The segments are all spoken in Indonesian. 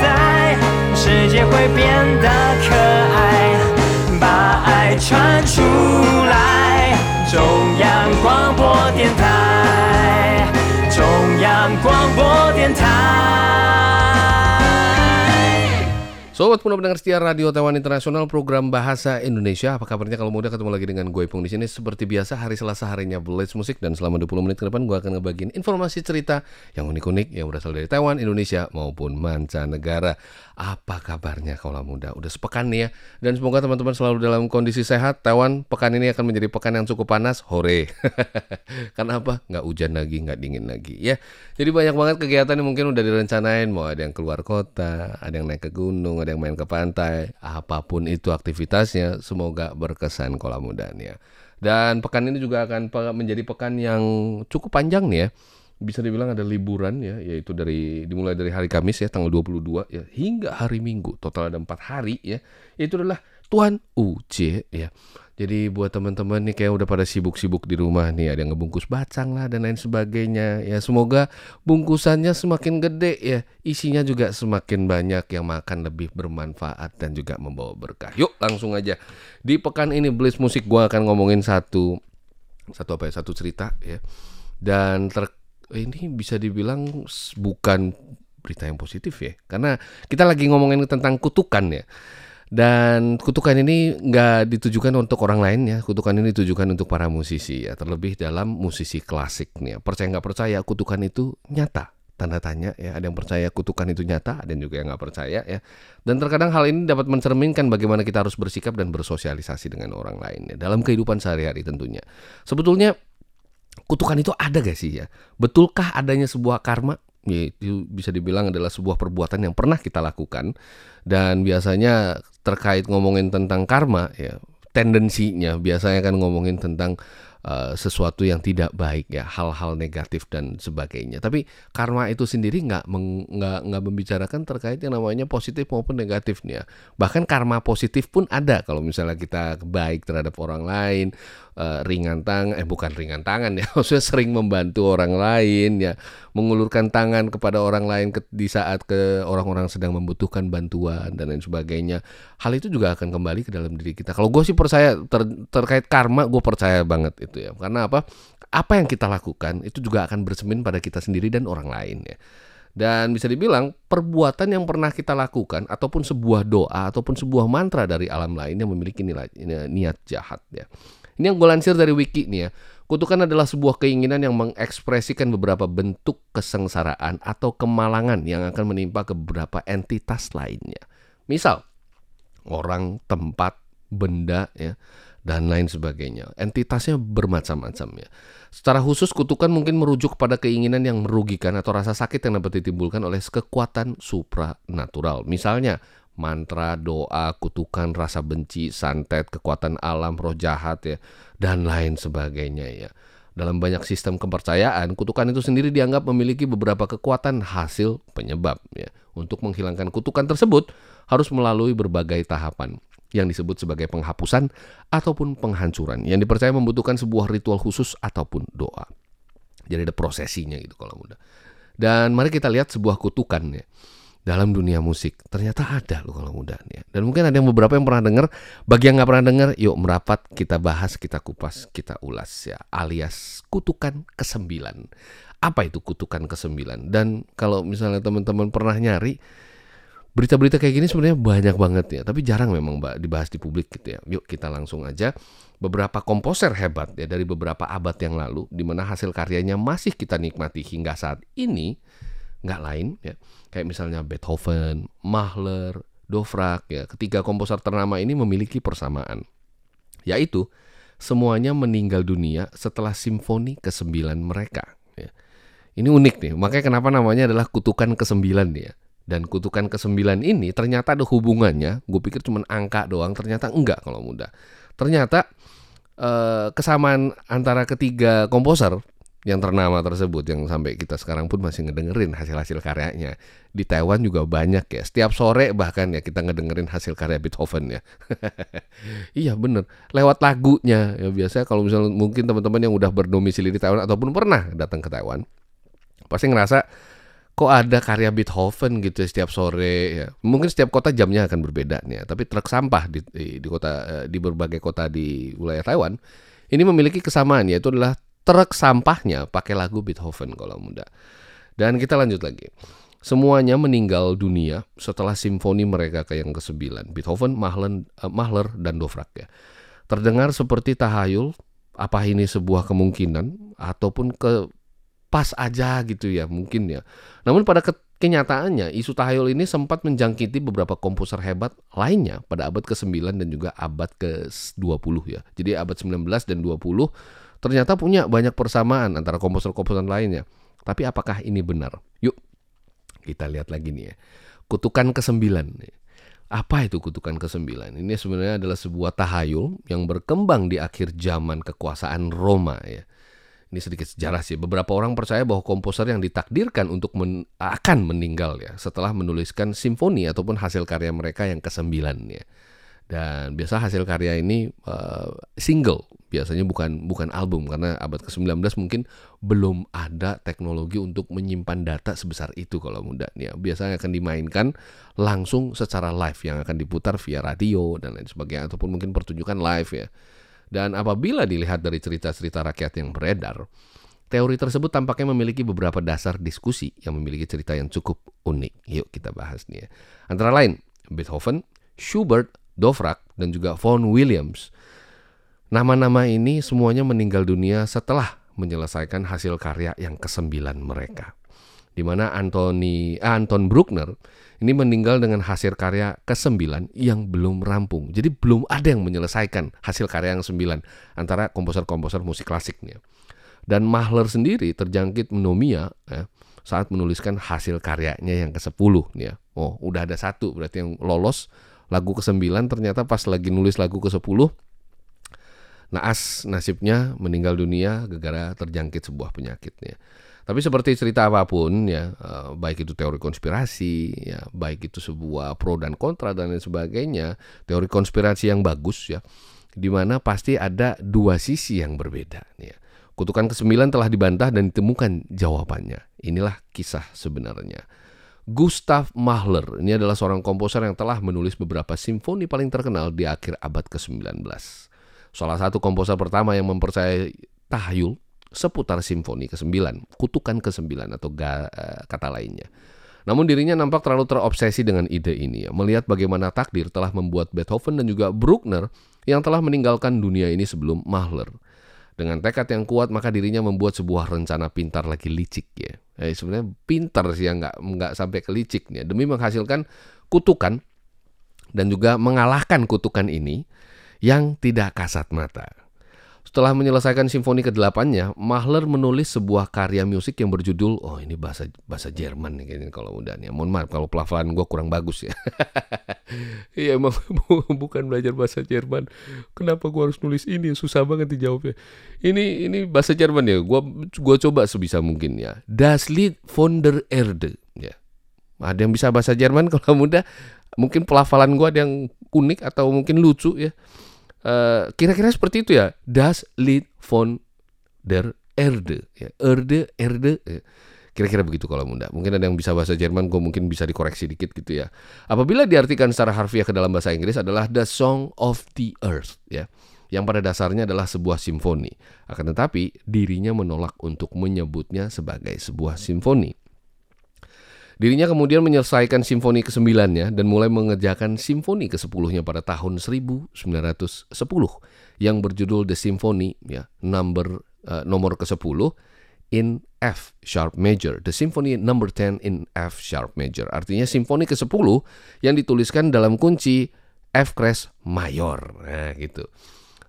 在，世界会变得可爱，把爱传出来。中央广播电 Sobat penuh pendengar setia Radio Taiwan Internasional program Bahasa Indonesia. Apa kabarnya? Kalau muda ketemu lagi dengan gue Pung di sini. Seperti biasa hari Selasa harinya Blitz Musik Dan selama 20 menit ke depan gue akan ngebagiin informasi cerita Yang unik-unik yang berasal dari Taiwan, Indonesia maupun mancanegara. Apa kabarnya kalau muda? Udah sepekan nih ya. Dan semoga teman-teman selalu dalam kondisi sehat. Taiwan pekan ini akan menjadi pekan yang cukup panas. Hore. Karena apa? Nggak hujan lagi, nggak dingin lagi ya. Jadi banyak banget kegiatan yang mungkin udah direncanain. Mau ada yang keluar kota, ada yang naik ke gunung, ada yang main ke pantai, apa pun itu aktivitasnya, semoga berkesan kolam mudanya. Dan pekan ini juga akan menjadi pekan yang cukup panjang nih ya. Bisa dibilang ada liburan ya, yaitu dari dimulai dari hari Kamis ya tanggal 22 ya hingga hari Minggu. Total ada empat hari ya. Itu adalah Tuan UJ ya. Jadi buat teman-teman nih kayak udah pada sibuk-sibuk di rumah nih, ada yang ngebungkus bacang lah dan lain sebagainya. Ya semoga bungkusannya semakin gede ya, isinya juga semakin banyak yang makan lebih bermanfaat dan juga membawa berkah. Yuk langsung aja. Di pekan ini Bliss Musik gua akan ngomongin satu satu apa ya, satu cerita ya. Dan ter ini bisa dibilang bukan berita yang positif ya, karena kita lagi ngomongin tentang kutukan ya. Dan kutukan ini nggak ditujukan untuk orang lain ya. Kutukan ini ditujukan untuk para musisi ya. Terlebih dalam musisi klasik nih. ya. Percaya nggak percaya kutukan itu nyata. Tanda tanya ya. Ada yang percaya kutukan itu nyata, ada yang juga yang nggak percaya ya. Dan terkadang hal ini dapat mencerminkan bagaimana kita harus bersikap dan bersosialisasi dengan orang lain ya. Dalam kehidupan sehari-hari tentunya. Sebetulnya kutukan itu ada gak sih ya? Betulkah adanya sebuah karma? Ya, itu bisa dibilang adalah sebuah perbuatan yang pernah kita lakukan. Dan biasanya terkait ngomongin tentang karma ya tendensinya biasanya kan ngomongin tentang uh, sesuatu yang tidak baik ya hal-hal negatif dan sebagainya. Tapi karma itu sendiri nggak nggak nggak membicarakan terkait yang namanya positif maupun negatif nih ya bahkan karma positif pun ada kalau misalnya kita baik terhadap orang lain eh, ringan tangan eh bukan ringan tangan ya maksudnya sering membantu orang lain ya mengulurkan tangan kepada orang lain ke- di saat ke orang-orang sedang membutuhkan bantuan dan lain sebagainya. Hal itu juga akan kembali ke dalam diri kita. Kalau gue sih percaya ter- terkait karma gue percaya banget itu ya. Karena apa? Apa yang kita lakukan itu juga akan bersemin pada kita sendiri dan orang lain ya. Dan bisa dibilang perbuatan yang pernah kita lakukan ataupun sebuah doa ataupun sebuah mantra dari alam lain yang memiliki nilai niat jahat ya. Ini yang gue lansir dari wiki nih ya. Kutukan adalah sebuah keinginan yang mengekspresikan beberapa bentuk kesengsaraan atau kemalangan yang akan menimpa ke beberapa entitas lainnya. Misal, orang, tempat, benda ya dan lain sebagainya. Entitasnya bermacam-macam ya. Secara khusus kutukan mungkin merujuk pada keinginan yang merugikan atau rasa sakit yang dapat ditimbulkan oleh kekuatan supranatural. Misalnya mantra, doa, kutukan, rasa benci, santet, kekuatan alam, roh jahat ya dan lain sebagainya ya. Dalam banyak sistem kepercayaan, kutukan itu sendiri dianggap memiliki beberapa kekuatan hasil penyebab ya. Untuk menghilangkan kutukan tersebut harus melalui berbagai tahapan yang disebut sebagai penghapusan ataupun penghancuran yang dipercaya membutuhkan sebuah ritual khusus ataupun doa. Jadi ada prosesinya gitu kalau mudah. Dan mari kita lihat sebuah kutukan ya dalam dunia musik. Ternyata ada loh kalau mudah ya. Dan mungkin ada yang beberapa yang pernah dengar, bagi yang nggak pernah dengar, yuk merapat kita bahas, kita kupas, kita ulas ya. Alias kutukan kesembilan. Apa itu kutukan kesembilan? Dan kalau misalnya teman-teman pernah nyari berita-berita kayak gini sebenarnya banyak banget ya, tapi jarang memang mbak dibahas di publik gitu ya. Yuk kita langsung aja beberapa komposer hebat ya dari beberapa abad yang lalu, di mana hasil karyanya masih kita nikmati hingga saat ini, nggak lain ya. Kayak misalnya Beethoven, Mahler, Dvorak ya. Ketiga komposer ternama ini memiliki persamaan, yaitu semuanya meninggal dunia setelah simfoni ke-9 mereka. Ya. Ini unik nih, makanya kenapa namanya adalah kutukan ke-9 nih ya. Dan kutukan ke-9 ini ternyata ada hubungannya, gue pikir cuma angka doang, ternyata enggak kalau mudah. Ternyata eh, kesamaan antara ketiga komposer yang ternama tersebut yang sampai kita sekarang pun masih ngedengerin hasil-hasil karyanya. Di Taiwan juga banyak ya. Setiap sore bahkan ya kita ngedengerin hasil karya Beethoven ya. iya bener. Lewat lagunya ya biasanya kalau misalnya mungkin teman-teman yang udah berdomisili di Taiwan ataupun pernah datang ke Taiwan pasti ngerasa kok ada karya Beethoven gitu ya setiap sore ya. Mungkin setiap kota jamnya akan berbeda nih ya. Tapi truk sampah di, di, di kota eh, di berbagai kota di wilayah Taiwan ini memiliki kesamaan yaitu adalah truk sampahnya pakai lagu Beethoven kalau muda. Dan kita lanjut lagi. Semuanya meninggal dunia setelah simfoni mereka ke yang ke-9. Beethoven, Mahler, uh, Mahler dan Dvorak ya. Terdengar seperti tahayul, apa ini sebuah kemungkinan ataupun ke pas aja gitu ya mungkin ya. Namun pada kenyataannya isu tahayul ini sempat menjangkiti beberapa komposer hebat lainnya pada abad ke-9 dan juga abad ke-20 ya. Jadi abad 19 dan 20 ternyata punya banyak persamaan antara komposer-komposer lainnya. Tapi apakah ini benar? Yuk kita lihat lagi nih ya. Kutukan ke-9 nih. Apa itu kutukan ke-9? Ini sebenarnya adalah sebuah tahayul yang berkembang di akhir zaman kekuasaan Roma ya ini sedikit sejarah sih. Beberapa orang percaya bahwa komposer yang ditakdirkan untuk men akan meninggal ya setelah menuliskan simfoni ataupun hasil karya mereka yang kesembilan ya. Dan biasa hasil karya ini uh, single, biasanya bukan bukan album karena abad ke-19 mungkin belum ada teknologi untuk menyimpan data sebesar itu kalau muda ya. Biasanya akan dimainkan langsung secara live yang akan diputar via radio dan lain sebagainya ataupun mungkin pertunjukan live ya. Dan apabila dilihat dari cerita-cerita rakyat yang beredar, teori tersebut tampaknya memiliki beberapa dasar diskusi yang memiliki cerita yang cukup unik. Yuk kita bahas nih ya. Antara lain Beethoven, Schubert, Dvorak, dan juga Vaughan Williams. Nama-nama ini semuanya meninggal dunia setelah menyelesaikan hasil karya yang kesembilan mereka. Di mana Anthony, eh, Anton Bruckner ini meninggal dengan hasil karya ke-9 yang belum rampung. Jadi belum ada yang menyelesaikan hasil karya yang 9 antara komposer-komposer musik klasiknya. Dan Mahler sendiri terjangkit pneumonia ya, saat menuliskan hasil karyanya yang ke-10 ya. Oh, udah ada satu berarti yang lolos lagu ke-9 ternyata pas lagi nulis lagu ke-10 naas nasibnya meninggal dunia gara-gara terjangkit sebuah penyakitnya. Tapi seperti cerita apa pun ya, eh, baik itu teori konspirasi, ya, baik itu sebuah pro dan kontra dan lain sebagainya, teori konspirasi yang bagus ya, di mana pasti ada dua sisi yang berbeda. Ya. Kutukan ke-9 telah dibantah dan ditemukan jawabannya. Inilah kisah sebenarnya. Gustav Mahler ini adalah seorang komposer yang telah menulis beberapa simfoni paling terkenal di akhir abad ke-19. Salah satu komposer pertama yang mempercayai tahayul seputar simfoni ke-9, kutukan ke-9 atau ga, uh, kata lainnya. Namun dirinya nampak terlalu terobsesi dengan ide ini, melihat bagaimana takdir telah membuat Beethoven dan juga Bruckner yang telah meninggalkan dunia ini sebelum Mahler. Dengan tekad yang kuat maka dirinya membuat sebuah rencana pintar lagi licik ya. Eh, sebenarnya pintar sih ya nggak nggak sampai ke licik nih demi menghasilkan kutukan dan juga mengalahkan kutukan ini yang tidak kasat mata. Setelah menyelesaikan simfoni ke-8-nya, Mahler menulis sebuah karya musik yang berjudul oh ini bahasa bahasa Jerman nih kayaknya kalau udah nih. Mohon maaf kalau pelafalan gue kurang bagus ya. Iya emang bukan belajar bahasa Jerman. Kenapa gue harus nulis ini? Susah banget dijawabnya. Ini ini bahasa Jerman ya. Gua gua coba sebisa mungkin ya. Das Lied von der Erde ya. Ada yang bisa bahasa Jerman kalau muda mungkin pelafalan gue ada yang unik atau mungkin lucu ya. Eh, kira-kira seperti itu ya. Das Lied von der Erde. Ya, Erde, Erde. Ya. Kira-kira begitu kalau muda. Mungkin ada yang bisa bahasa Jerman, gue mungkin bisa dikoreksi dikit gitu ya. Apabila diartikan secara harfiah ke dalam bahasa Inggris adalah The Song of the Earth, ya. Yang pada dasarnya adalah sebuah simfoni. Akan tetapi, dirinya menolak untuk menyebutnya sebagai sebuah simfoni. Dirinya kemudian menyelesaikan simfoni ke-9-nya dan mulai mengerjakan simfoni ke-10-nya pada tahun 1910 yang berjudul The Symphony ya, number uh, nomor ke-10 in F sharp major. The Symphony number 10 in F sharp major. Artinya simfoni ke-10 yang dituliskan dalam kunci F crash mayor. Nah, gitu.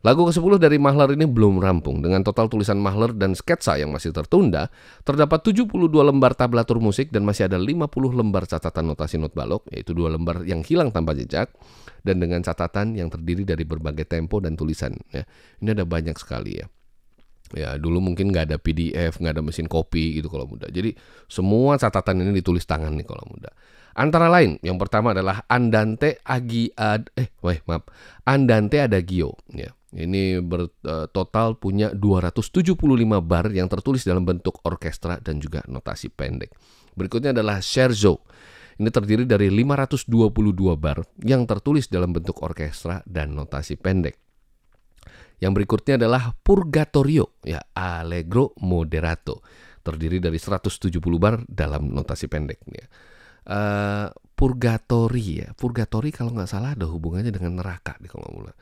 Lagu ke-10 dari Mahler ini belum rampung. Dengan total tulisan Mahler dan sketsa yang masih tertunda, terdapat 72 lembar tablatur musik dan masih ada 50 lembar catatan notasi not balok, yaitu dua lembar yang hilang tanpa jejak, dan dengan catatan yang terdiri dari berbagai tempo dan tulisan. Ya, ini ada banyak sekali ya. Ya dulu mungkin nggak ada PDF, nggak ada mesin kopi gitu kalau muda. Jadi semua catatan ini ditulis tangan nih kalau muda. Antara lain, yang pertama adalah Andante Agi ad, eh, weh, maaf, Andante Adagio, ya. Ini bertotal punya 275 bar yang tertulis dalam bentuk orkestra dan juga notasi pendek. Berikutnya adalah scherzo. Ini terdiri dari 522 bar yang tertulis dalam bentuk orkestra dan notasi pendek. Yang berikutnya adalah purgatorio, ya allegro moderato, terdiri dari 170 bar dalam notasi pendek. Ya. Uh, purgatori ya, purgatori kalau nggak salah ada hubungannya dengan neraka nih kalau mulai.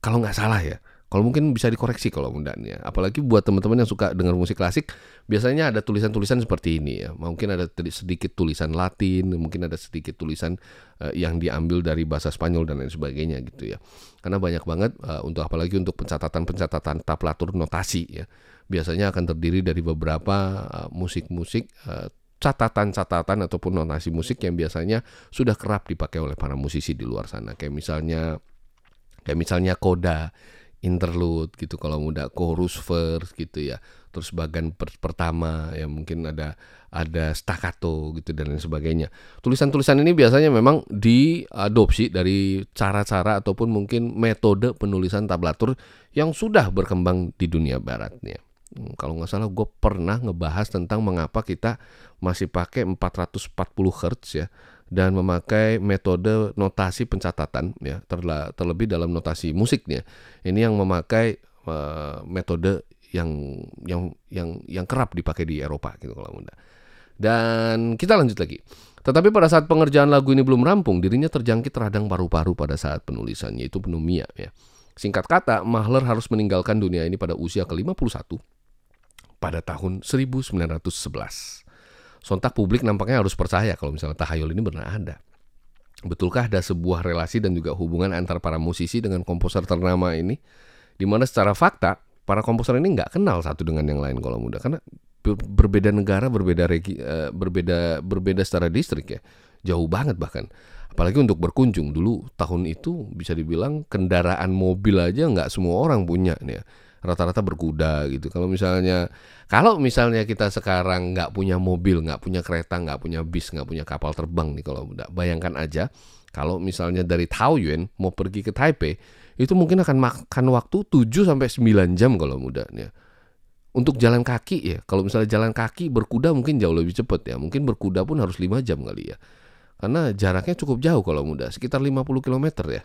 Kalau nggak salah ya, kalau mungkin bisa dikoreksi kalau mudahnya. Apalagi buat teman-teman yang suka dengar musik klasik, biasanya ada tulisan-tulisan seperti ini ya. Mungkin ada sedikit tulisan Latin, mungkin ada sedikit tulisan uh, yang diambil dari bahasa Spanyol dan lain sebagainya gitu ya. Karena banyak banget uh, untuk apalagi untuk pencatatan-pencatatan tablatur notasi ya. Biasanya akan terdiri dari beberapa uh, musik-musik uh, catatan-catatan ataupun notasi musik yang biasanya sudah kerap dipakai oleh para musisi di luar sana. Kayak misalnya kayak misalnya koda interlude gitu kalau muda chorus verse gitu ya. Terus bagian per pertama ya mungkin ada ada staccato gitu dan lain sebagainya. Tulisan-tulisan ini biasanya memang diadopsi dari cara-cara ataupun mungkin metode penulisan tablatur yang sudah berkembang di dunia baratnya. Hmm, kalau nggak salah gue pernah ngebahas tentang mengapa kita masih pakai 440 Hz ya dan memakai metode notasi pencatatan ya terla, terlebih dalam notasi musiknya. Ini yang memakai uh, metode yang yang yang yang kerap dipakai di Eropa gitu kalau muda. Dan kita lanjut lagi. Tetapi pada saat pengerjaan lagu ini belum rampung dirinya terjangkit radang paru-paru pada saat penulisannya itu pneumonia ya. Singkat kata Mahler harus meninggalkan dunia ini pada usia ke-51 pada tahun 1911 sontak publik nampaknya harus percaya kalau misalnya tahayul ini benar ada. Betulkah ada sebuah relasi dan juga hubungan antara para musisi dengan komposer ternama ini? Di mana secara fakta para komposer ini nggak kenal satu dengan yang lain kalau muda karena berbeda negara, berbeda regi, uh, berbeda berbeda secara distrik ya, jauh banget bahkan. Apalagi untuk berkunjung dulu tahun itu bisa dibilang kendaraan mobil aja nggak semua orang punya nih ya rata-rata berkuda gitu. Kalau misalnya kalau misalnya kita sekarang nggak punya mobil, nggak punya kereta, nggak punya bis, nggak punya kapal terbang nih kalau udah bayangkan aja kalau misalnya dari Taoyuan mau pergi ke Taipei itu mungkin akan makan waktu 7 sampai 9 jam kalau mudahnya. Untuk jalan kaki ya, kalau misalnya jalan kaki berkuda mungkin jauh lebih cepat ya. Mungkin berkuda pun harus 5 jam kali ya. Karena jaraknya cukup jauh kalau muda, sekitar 50 km ya.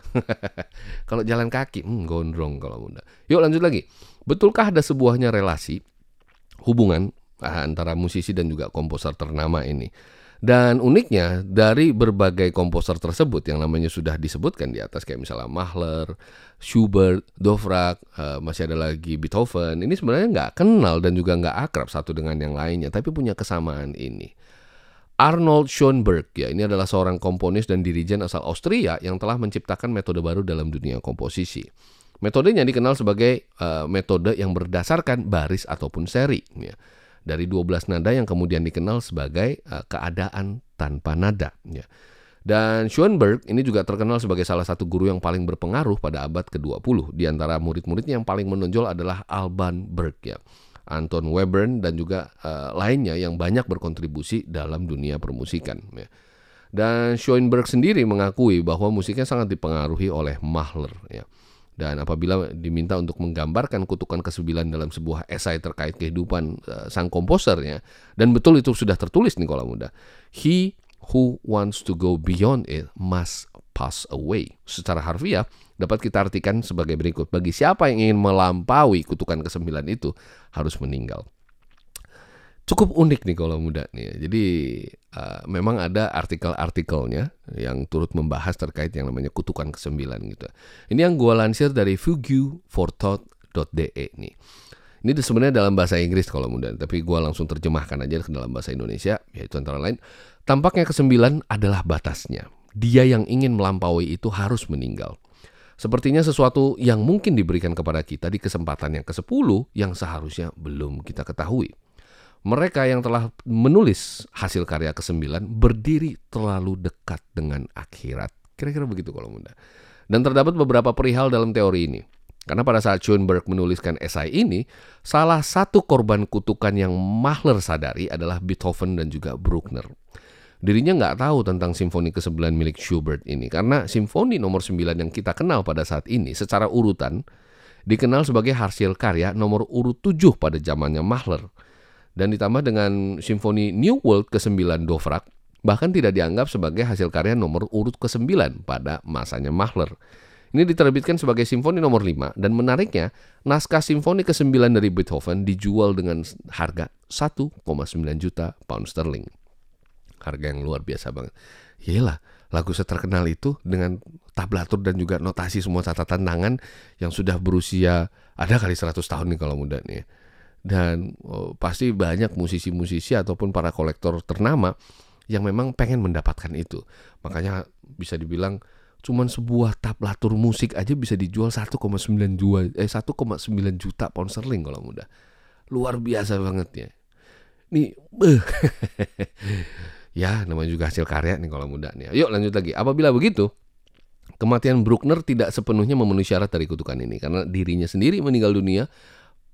kalau jalan kaki, hmm, gondrong kalau muda. Yuk lanjut lagi. Betulkah ada sebuahnya relasi hubungan ah, antara musisi dan juga komposer ternama ini? Dan uniknya dari berbagai komposer tersebut yang namanya sudah disebutkan di atas kayak misalnya Mahler, Schubert, Dvorak, uh, masih ada lagi Beethoven. Ini sebenarnya nggak kenal dan juga nggak akrab satu dengan yang lainnya, tapi punya kesamaan ini. Arnold Schoenberg ya ini adalah seorang komponis dan dirijen asal Austria yang telah menciptakan metode baru dalam dunia komposisi. Metodenya dikenal sebagai uh, metode yang berdasarkan baris ataupun seri ya. Dari 12 nada yang kemudian dikenal sebagai uh, keadaan tanpa nada ya. Dan Schoenberg ini juga terkenal sebagai salah satu guru yang paling berpengaruh pada abad ke-20. Di antara murid-muridnya yang paling menonjol adalah Alban Berg ya. Anton Webern dan juga uh, lainnya yang banyak berkontribusi dalam dunia permusikan. Ya. Dan Schoenberg sendiri mengakui bahwa musiknya sangat dipengaruhi oleh Mahler. Ya. Dan apabila diminta untuk menggambarkan kutukan kesembilan dalam sebuah esai terkait kehidupan uh, sang komposernya, dan betul itu sudah tertulis nih kalau muda, he who wants to go beyond it must pass away. Secara harfiah dapat kita artikan sebagai berikut. Bagi siapa yang ingin melampaui kutukan kesembilan itu harus meninggal. Cukup unik nih kalau muda nih. Jadi uh, memang ada artikel-artikelnya yang turut membahas terkait yang namanya kutukan kesembilan gitu. Ini yang gue lansir dari fugueforthought.de nih. Ini sebenarnya dalam bahasa Inggris kalau muda, tapi gue langsung terjemahkan aja ke dalam bahasa Indonesia, yaitu antara lain, tampaknya kesembilan adalah batasnya dia yang ingin melampaui itu harus meninggal. Sepertinya sesuatu yang mungkin diberikan kepada kita di kesempatan yang ke-10 yang seharusnya belum kita ketahui. Mereka yang telah menulis hasil karya ke-9 berdiri terlalu dekat dengan akhirat. Kira-kira begitu kalau muda. Dan terdapat beberapa perihal dalam teori ini. Karena pada saat Schoenberg menuliskan esai ini, salah satu korban kutukan yang Mahler sadari adalah Beethoven dan juga Bruckner dirinya nggak tahu tentang simfoni ke-9 milik Schubert ini karena simfoni nomor 9 yang kita kenal pada saat ini secara urutan dikenal sebagai hasil karya nomor urut 7 pada zamannya Mahler. dan ditambah dengan simfoni New World ke-9 Dovrak bahkan tidak dianggap sebagai hasil karya nomor urut ke-9 pada masanya Mahler. Ini diterbitkan sebagai simfoni nomor 5 dan menariknya naskah simfoni ke-9 dari Beethoven dijual dengan harga 1,9 juta pound sterling. Harga yang luar biasa banget. Yelah, lagu seterkenal itu dengan tablatur dan juga notasi semua catatan tangan yang sudah berusia ada kali 100 tahun nih kalau muda nih. Ya. Dan oh, pasti banyak musisi-musisi ataupun para kolektor ternama yang memang pengen mendapatkan itu. Makanya bisa dibilang cuman sebuah tablatur musik aja bisa dijual 1,9 juta eh 1,9 juta pound sterling kalau mudah. Luar biasa banget ya. Nih, uh. ya namanya juga hasil karya nih kalau muda nih. Yuk lanjut lagi. Apabila begitu, kematian Bruckner tidak sepenuhnya memenuhi syarat dari kutukan ini karena dirinya sendiri meninggal dunia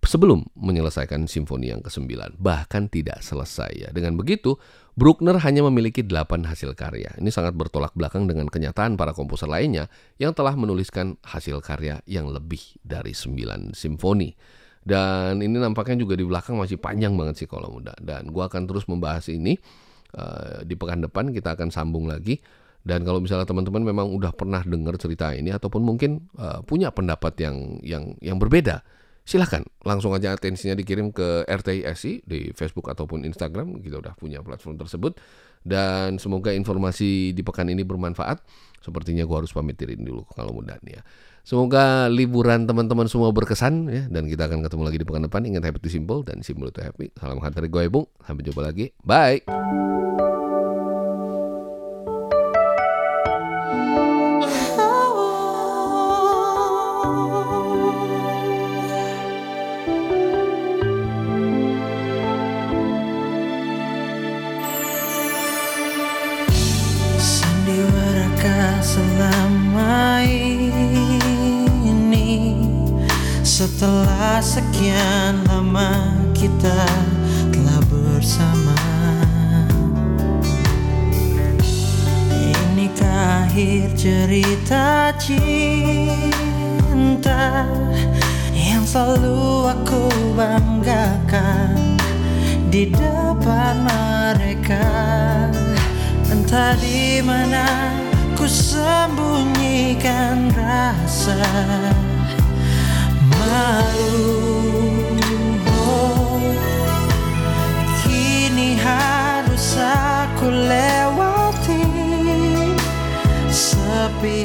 sebelum menyelesaikan simfoni yang ke-9, bahkan tidak selesai ya. Dengan begitu, Bruckner hanya memiliki 8 hasil karya. Ini sangat bertolak belakang dengan kenyataan para komposer lainnya yang telah menuliskan hasil karya yang lebih dari 9 simfoni. Dan ini nampaknya juga di belakang masih panjang banget sih kalau muda. Dan gua akan terus membahas ini uh, di pekan depan kita akan sambung lagi. Dan kalau misalnya teman-teman memang udah pernah dengar cerita ini ataupun mungkin uh, punya pendapat yang yang yang berbeda, silahkan langsung aja atensinya dikirim ke RTISI di Facebook ataupun Instagram. Kita udah punya platform tersebut. Dan semoga informasi di pekan ini bermanfaat. Sepertinya gua harus pamit diri dulu kalau mudah ya semoga liburan teman-teman semua berkesan ya. Dan kita akan ketemu lagi di pekan depan. Ingat happy to simple dan simple to happy. Salam hantar gue Bung. Sampai jumpa lagi. Bye selalu aku banggakan Di depan mereka. Entah di mana ku sembunyikan rasa malu. Oh, Kini harus aku lewati Sepi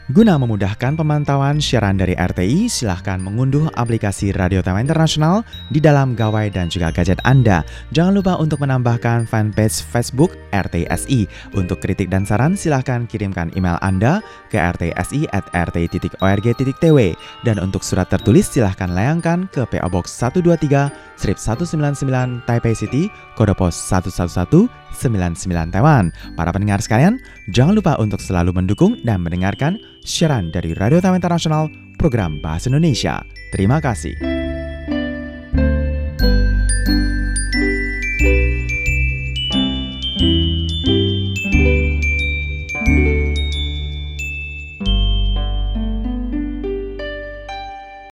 Guna memudahkan pemantauan siaran dari RTI, silahkan mengunduh aplikasi Radio Taiwan Internasional di dalam gawai dan juga gadget Anda. Jangan lupa untuk menambahkan fanpage Facebook RTSI. Untuk kritik dan saran, silahkan kirimkan email Anda ke rtsi at rti.org.tw. Dan untuk surat tertulis, silahkan layangkan ke PO Box 123 strip 199 Taipei City, kode pos 111 99 Taiwan. Para pendengar sekalian, jangan lupa untuk selalu mendukung dan mendengarkan siaran dari Radio Taiwan Internasional program Bahasa Indonesia. Terima kasih.